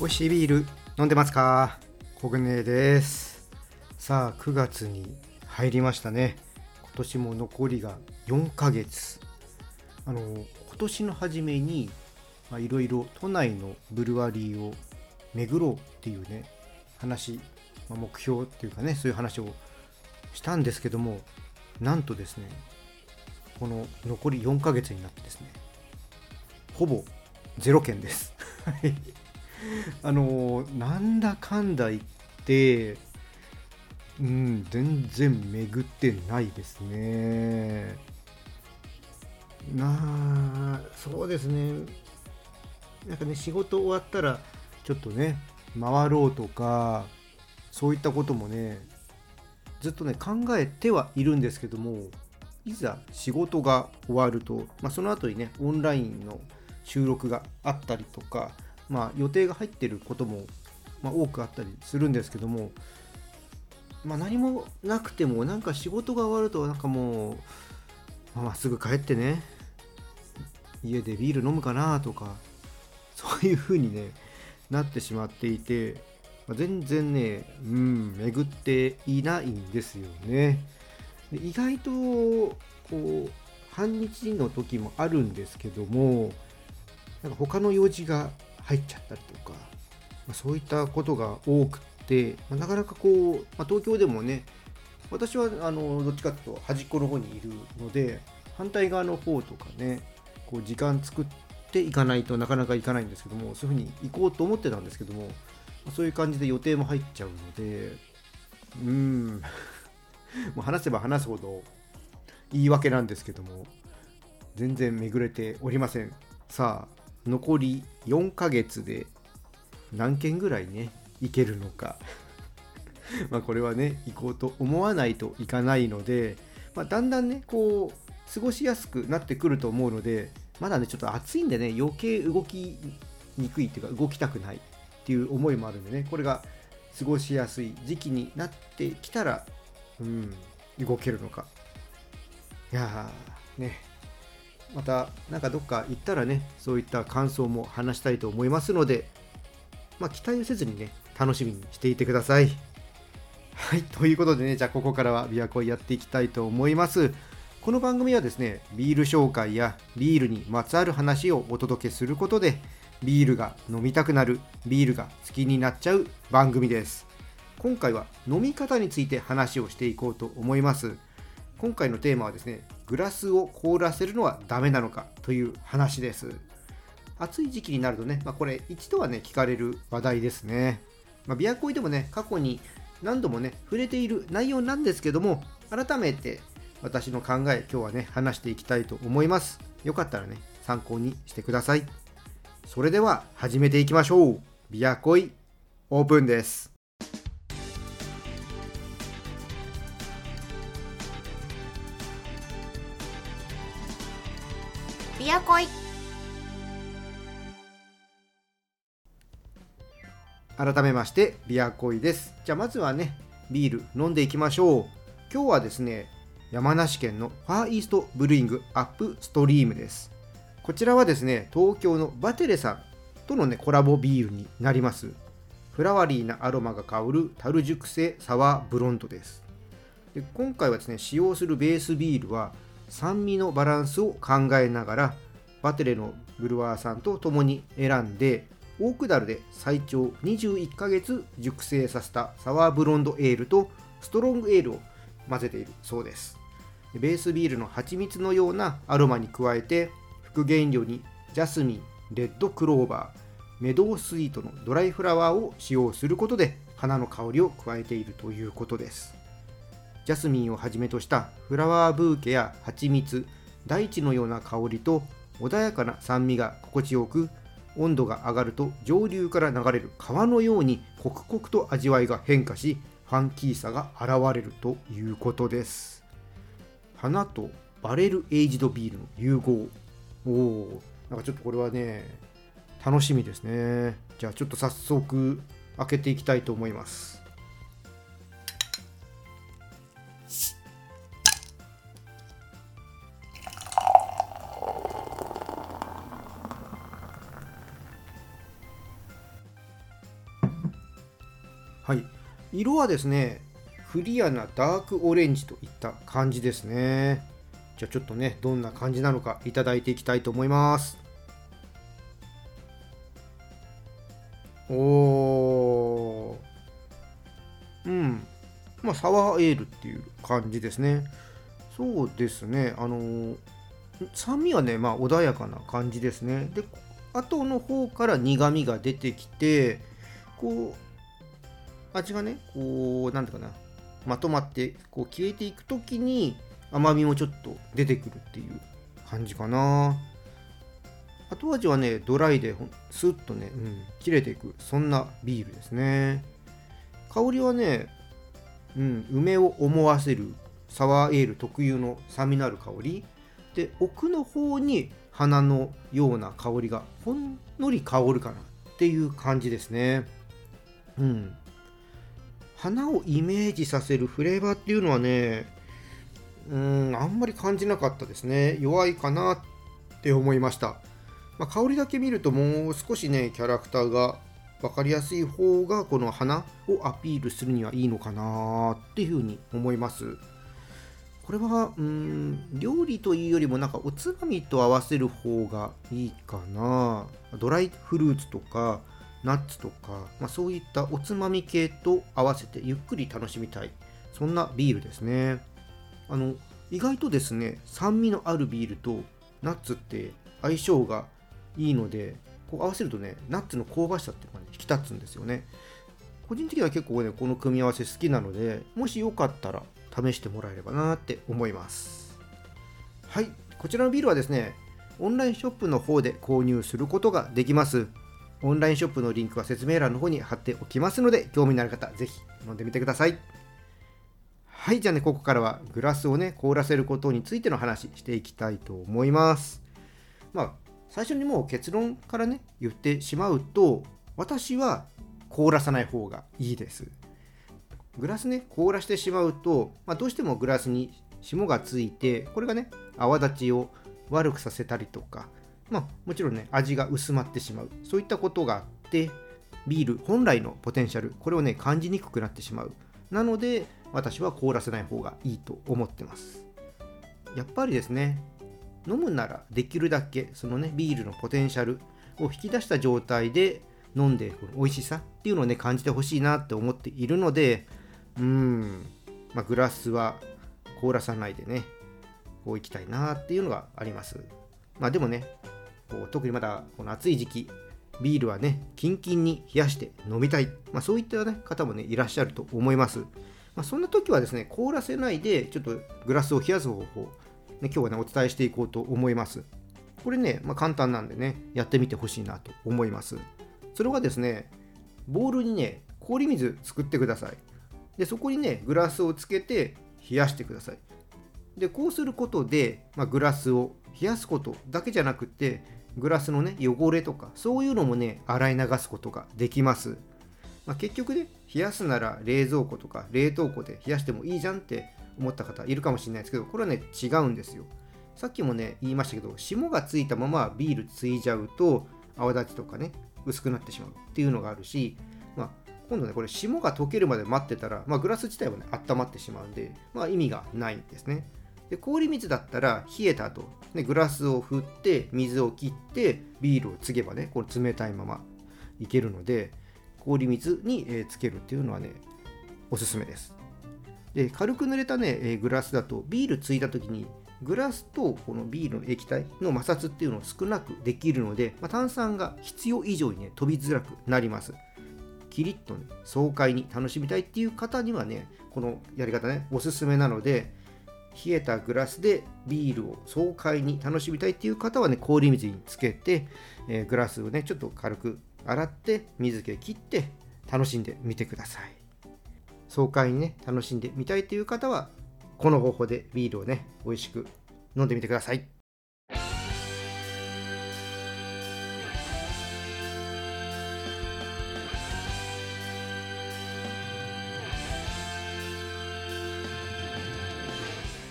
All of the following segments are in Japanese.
美味しいビール飲んでますか？コグネです。さあ9月に入りましたね。今年も残りが4ヶ月。あの今年の初めにいろいろ都内のブルワリーを巡ろうっていうね話、まあ、目標っていうかねそういう話をしたんですけどもなんとですねこの残り4ヶ月になってですねほぼ0件です。あのなんだかんだ言ってうん全然巡ってないですね。なあそうですね。なんかね仕事終わったらちょっとね回ろうとかそういったこともねずっとね考えてはいるんですけどもいざ仕事が終わると、まあ、その後にねオンラインの収録があったりとかまあ、予定が入ってることも、まあ、多くあったりするんですけども、まあ、何もなくてもなんか仕事が終わるとなんかもう、まあ、すぐ帰ってね家でビール飲むかなとかそういう風にねなってしまっていて、全然ねうん巡っていないんですよね。で意外とこう半日の時もあるんですけどもなんか他の用事が入っちゃったりとか、まあ、そういったことが多くって、まあ、なかなかこう、まあ、東京でもね私はあのどっちかというと端っこの方にいるので反対側の方とかねこう時間作っていかないとなかなか行かないんですけどもそういうふうに行こうと思ってたんですけども、そういう感じで予定も入っちゃうのでうーん。もう話せば話すほど言い訳なんですけども全然巡れておりません。さあ残り4ヶ月で何件ぐらいね行けるのか。まあこれはね行こうと思わないといかないので、まあ、だんだんねこう過ごしやすくなってくると思うのでまだねちょっと暑いんでね余計動きにくいっていうか動きたくない。っていう思いもあるんでねこれが過ごしやすい時期になってきたらうん動けるのか。いやーね。またなんかどっか行ったらねそういった感想も話したいと思いますのでまあ期待をせずにね楽しみにしていてください。はいということでねじゃあここからは琵琶湖やっていきたいと思います。この番組はですねビール紹介やビールにまつわる話をお届けすることでビールが飲みたくなるビールが好きになっちゃう番組です。今回は飲み方について話をしていこうと思います。今回のテーマはですねグラスを凍らせるのはダメなのかという話です。暑い時期になるとね、まあ、これ一度はね聞かれる話題ですね、まあ、ビアコイでもね過去に何度もね触れている内容なんですけども改めて私の考え今日はね話していきたいと思います。よかったらね参考にしてください。それでは始めていきましょう。ビアコイオープンです。ビアコイ。改めましてビアコイです。じゃあまずはねビール飲んでいきましょう。今日はですね山梨県のファーイーストブルーイングアップストリームですこちらはですね東京のバテレさんとのねコラボビールになります。フラワリーなアロマが香る樽熟成サワーブロンドです。で今回はですね使用するベースビールは酸味のバランスを考えながらバテレのブルワーさんと共に選んでオークダルで最長21ヶ月熟成させたサワーブロンドエールとストロングエールを混ぜているそうです。ベースビールの蜂蜜のようなアロマに加えて副原料にジャスミンレッドクローバーメドウスイートのドライフラワーを使用することで花の香りを加えているということです。ジャスミンをはじめとしたフラワーブーケや蜂蜜大地のような香りと穏やかな酸味が心地よく温度が上がると上流から流れる川のように刻々と味わいが変化しファンキーさが現れるということです。花とバレルエイジドビールの融合。おおなんかちょっとこれはね楽しみですね。じゃあちょっと早速開けていきたいと思います。はい。色はですねクリアなダークオレンジといった感じですね。じゃあちょっとねどんな感じなのかいただいていきたいと思います。おー。うん。まあサワーエールっていう感じですね。そうですね。あの酸味はねまあ穏やかな感じですね。で後の方から苦みが出てきてこう味がねこうなんていうかな。まとまってこう消えていく時に甘みもちょっと出てくるっていう感じかな。後味はねドライでスッとね、うん、切れていくそんなビールですね。香りはね、うん、梅を思わせるサワーエール特有の酸味のある香り。で奥の方に花のような香りがほんのり香るかなっていう感じですね。うん。花をイメージさせるフレーバーっていうのはねうんあんまり感じなかったですね。弱いかなって思いました。まあ、香りだけ見るともう少しねキャラクターが分かりやすい方がこの花をアピールするにはいいのかなっていうふうに思います。これはうん料理というよりもなんかおつまみと合わせる方がいいかな。ドライフルーツとかナッツとか、まあ、そういったおつまみ系と合わせてゆっくり楽しみたい。そんなビールですね。あの意外とですね酸味のあるビールとナッツって相性がいいのでこう合わせるとねナッツの香ばしさっていうのが、ね、引き立つんですよね。個人的には結構ねこの組み合わせ好きなのでもしよかったら試してもらえればなって思います。はいこちらのビールはですねオンラインショップの方で購入することができます。オンラインショップのリンクは説明欄の方に貼っておきますので興味のある方ぜひ飲んでみてください。はいじゃあねここからはグラスをね凍らせることについての話していきたいと思います。まあ最初にもう結論からね言ってしまうと私は凍らさない方がいいです。グラスね凍らしてしまうと、まあ、どうしてもグラスに霜がついてこれがね泡立ちを悪くさせたりとかまあもちろんね味が薄まってしまう。そういったことがあってビール本来のポテンシャルこれをね感じにくくなってしまう。なので私は凍らせない方がいいと思ってます。やっぱりですね飲むならできるだけそのねビールのポテンシャルを引き出した状態で飲んでこの美味しさっていうのをね感じてほしいなって思っているのでうん、まあ、グラスは凍らさないでねこういきたいなっていうのがあります。まあでもねこう特にまだこの暑い時期ビールはねキンキンに冷やして飲みたい、まあ、そういった、ね、方もねいらっしゃると思います、まあ、そんな時はですね凍らせないでちょっとグラスを冷やす方法ね、今日はね、お伝えしていこうと思います。これね、まあ、簡単なんでね、やってみてほしいなと思います。それはですね、ボウルにね、氷水作ってください。で、そこにね、グラスをつけて冷やしてください。で、こうすることで、まあ、グラスを冷やすことだけじゃなくて、グラスのね、汚れとか、そういうのもね、洗い流すことができます。まあ、結局ね、冷やすなら冷蔵庫とか冷凍庫で冷やしてもいいじゃんって思った方いるかもしれないですけど、これはね、違うんですよ。さっきもね、言いましたけど、霜がついたままビールついじゃうと、泡立ちとかね、薄くなってしまうっていうのがあるし、まあ、今度ね、これ霜が溶けるまで待ってたら、まあ、グラス自体はね、温まってしまうんで、まあ、意味がないんですね。で氷水だったら冷えた後、ね、グラスを振って水を切ってビールをつげばねこの冷たいままいけるので氷水に、えつけるっていうのはねおすすめです。で軽く濡れたね、えグラスだとビールついた時にグラスとこのビールの液体の摩擦っていうのを少なくできるので、まあ、炭酸が必要以上にね飛びづらくなります。キリッとね爽快に楽しみたいっていう方にはねこのやり方ねおすすめなので冷えたグラスでビールを爽快に楽しみたいっていう方はね氷水につけて、えー、グラスをねちょっと軽く洗って水気切って楽しんでみてください。爽快にね楽しんでみたいという方はこの方法でビールをね美味しく飲んでみてください。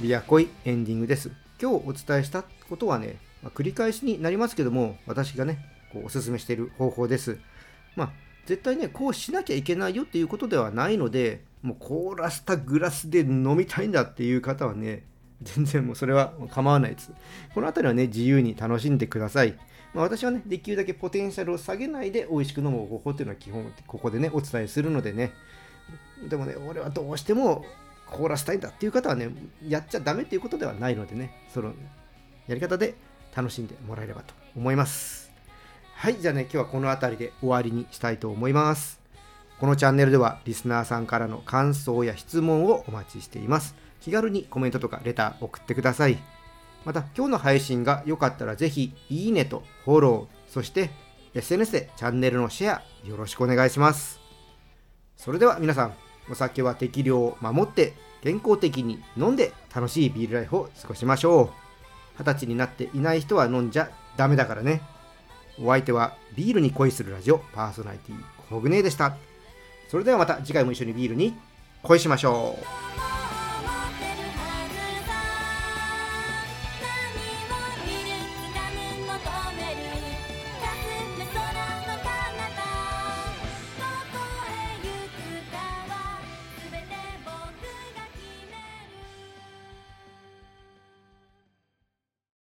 ビアコイエンディングです。今日お伝えしたことはね、まあ、繰り返しになりますけども私がねこうおすすめしている方法です。まあ絶対ねこうしなきゃいけないよっていうことではないのでもう凍らせたグラスで飲みたいんだっていう方はね全然もうそれは構わないです。この辺りはね自由に楽しんでください。まあ、私はね、できるだけポテンシャルを下げないで美味しく飲む方法っていうのは基本、ここでね、お伝えするのでね、でもね、俺はどうしても凍らせたいんだっていう方はね、やっちゃダメっていうことではないのでね、そのやり方で楽しんでもらえればと思います。はい、じゃあね、今日はこの辺りで終わりにしたいと思います。このチャンネルではリスナーさんからの感想や質問をお待ちしています。気軽にコメントとかレター送ってください。また今日の配信が良かったらぜひいいねとフォロー、そして SNS でチャンネルのシェアよろしくお願いします。それでは皆さん、お酒は適量を守って健康的に飲んで楽しいビールライフを過ごしましょう。二十歳になっていない人は飲んじゃダメだからね。お相手はビールに恋するラジオパーソナリティコグネでした。それではまた次回も一緒にビールに恋しましょう。